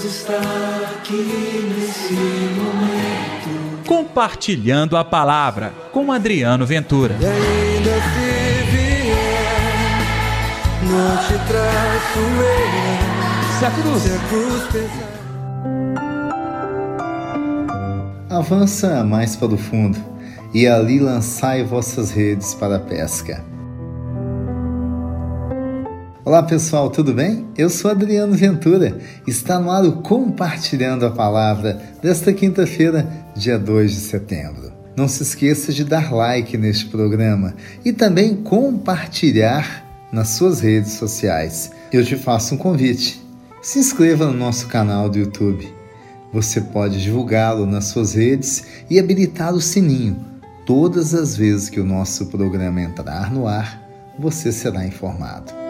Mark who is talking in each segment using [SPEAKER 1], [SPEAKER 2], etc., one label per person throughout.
[SPEAKER 1] Deus está aqui nesse momento.
[SPEAKER 2] Compartilhando a palavra com Adriano Ventura.
[SPEAKER 1] E ainda se vier, não te traço eu.
[SPEAKER 2] Se a cruz.
[SPEAKER 1] Se a cruz pesar.
[SPEAKER 3] Avança mais para o fundo, e ali lançai vossas redes para a pesca. Olá pessoal, tudo bem? Eu sou Adriano Ventura. Está no ar o Compartilhando a Palavra desta quinta-feira, dia 2 de setembro. Não se esqueça de dar like neste programa e também compartilhar nas suas redes sociais. Eu te faço um convite. Se inscreva no nosso canal do YouTube. Você pode divulgá-lo nas suas redes e habilitar o sininho. Todas as vezes que o nosso programa entrar no ar, você será informado.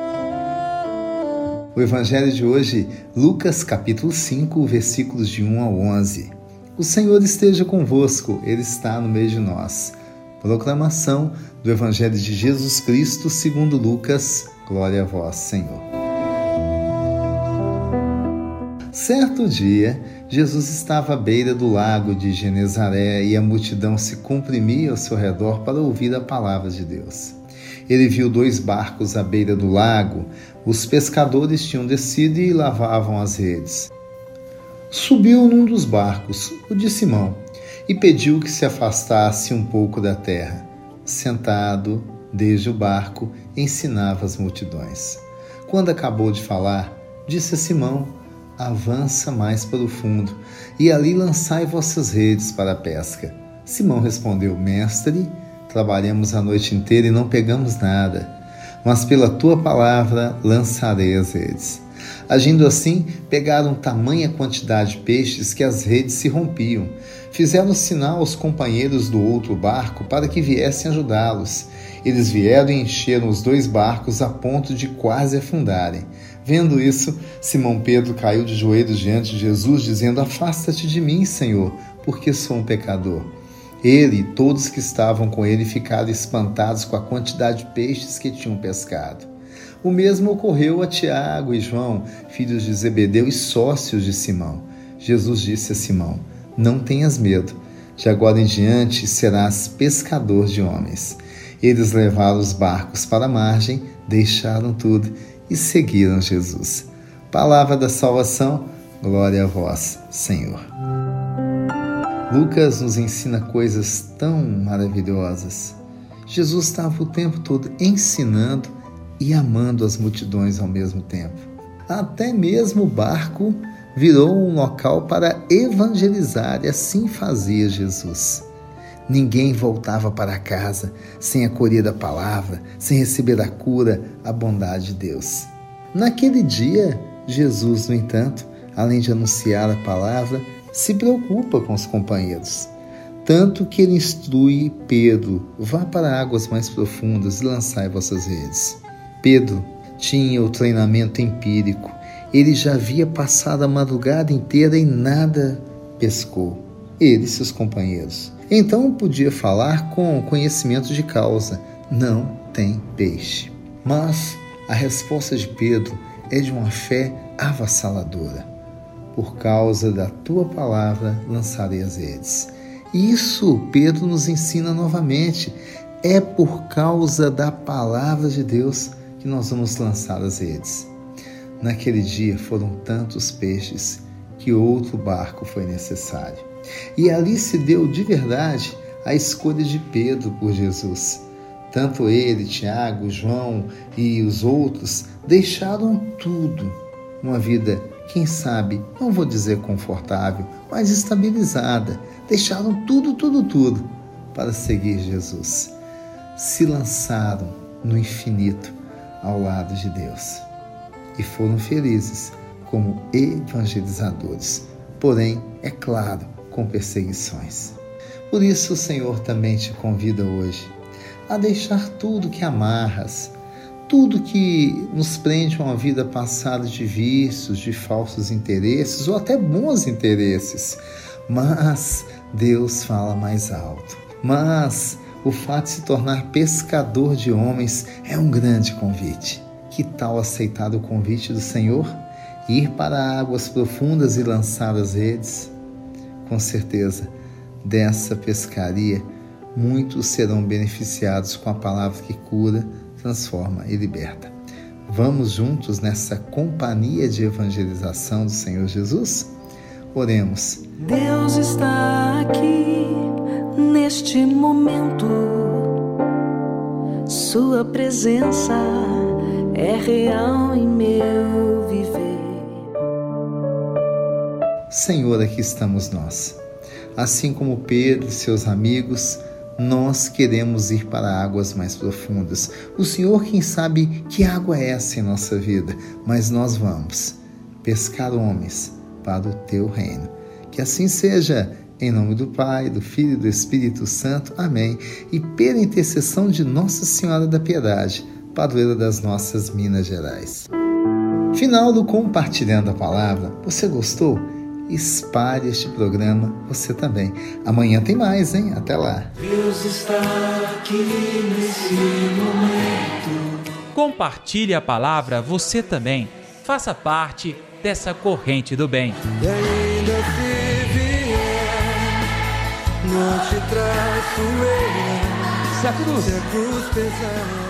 [SPEAKER 3] O evangelho de hoje, Lucas capítulo 5, versículos de 1 a 11. O Senhor esteja convosco, ele está no meio de nós. Proclamação do evangelho de Jesus Cristo, segundo Lucas. Glória a vós, Senhor. Certo dia, Jesus estava à beira do lago de Genezaré e a multidão se comprimia ao seu redor para ouvir a palavra de Deus. Ele viu dois barcos à beira do lago. Os pescadores tinham descido e lavavam as redes. Subiu num dos barcos, o de Simão, e pediu que se afastasse um pouco da terra. Sentado, desde o barco, ensinava as multidões. Quando acabou de falar, disse a Simão: Avança mais para o fundo, e ali lançai vossas redes para a pesca. Simão respondeu: Mestre, Trabalhamos a noite inteira e não pegamos nada, mas pela tua palavra lançarei as redes. Agindo assim, pegaram tamanha quantidade de peixes que as redes se rompiam. Fizeram sinal aos companheiros do outro barco para que viessem ajudá-los. Eles vieram e encheram os dois barcos a ponto de quase afundarem. Vendo isso, Simão Pedro caiu de joelhos diante de Jesus, dizendo: Afasta-te de mim, Senhor, porque sou um pecador. Ele e todos que estavam com ele ficaram espantados com a quantidade de peixes que tinham pescado. O mesmo ocorreu a Tiago e João, filhos de Zebedeu e sócios de Simão. Jesus disse a Simão: Não tenhas medo, de agora em diante serás pescador de homens. Eles levaram os barcos para a margem, deixaram tudo e seguiram Jesus. Palavra da salvação, glória a vós, Senhor. Lucas nos ensina coisas tão maravilhosas. Jesus estava o tempo todo ensinando e amando as multidões ao mesmo tempo. Até mesmo o barco virou um local para evangelizar, e assim fazia Jesus. Ninguém voltava para casa sem acolher a palavra, sem receber a cura, a bondade de Deus. Naquele dia, Jesus, no entanto, além de anunciar a palavra, se preocupa com os companheiros. Tanto que ele instrui Pedro: vá para águas mais profundas e lançai vossas redes. Pedro tinha o treinamento empírico. Ele já havia passado a madrugada inteira e nada pescou. Ele e seus companheiros. Então podia falar com conhecimento de causa: não tem peixe. Mas a resposta de Pedro é de uma fé avassaladora por causa da tua palavra lançarei as redes. Isso Pedro nos ensina novamente. É por causa da palavra de Deus que nós vamos lançar as redes. Naquele dia foram tantos peixes que outro barco foi necessário. E ali se deu de verdade a escolha de Pedro por Jesus. Tanto ele, Tiago, João e os outros deixaram tudo, uma vida quem sabe, não vou dizer confortável, mas estabilizada. Deixaram tudo, tudo, tudo para seguir Jesus. Se lançaram no infinito ao lado de Deus e foram felizes como evangelizadores, porém, é claro, com perseguições. Por isso o Senhor também te convida hoje a deixar tudo que amarras, tudo que nos prende a uma vida passada de vícios, de falsos interesses ou até bons interesses. Mas Deus fala mais alto. Mas o fato de se tornar pescador de homens é um grande convite. Que tal aceitar o convite do Senhor ir para águas profundas e lançar as redes? Com certeza, dessa pescaria, muitos serão beneficiados com a palavra que cura, transforma e liberta. Vamos juntos nessa companhia de evangelização do Senhor Jesus? Oremos.
[SPEAKER 4] Deus está aqui neste momento. Sua presença é real em meu viver.
[SPEAKER 3] Senhor, aqui estamos nós. Assim como Pedro e seus amigos, nós queremos ir para águas mais profundas. O Senhor, quem sabe que água é essa em nossa vida, mas nós vamos pescar homens para o teu reino. Que assim seja, em nome do Pai, do Filho e do Espírito Santo. Amém. E pela intercessão de Nossa Senhora da Piedade, padroeira das nossas Minas Gerais. Final do Compartilhando a Palavra. Você gostou? Espalhe este programa você também. Amanhã tem mais, hein? Até lá.
[SPEAKER 1] Deus está aqui nesse momento.
[SPEAKER 2] Compartilhe a palavra você também. Faça parte dessa corrente do bem.
[SPEAKER 1] E ainda se vier, não te traço eu.
[SPEAKER 2] Se a cruz
[SPEAKER 1] Se a cruz pesar.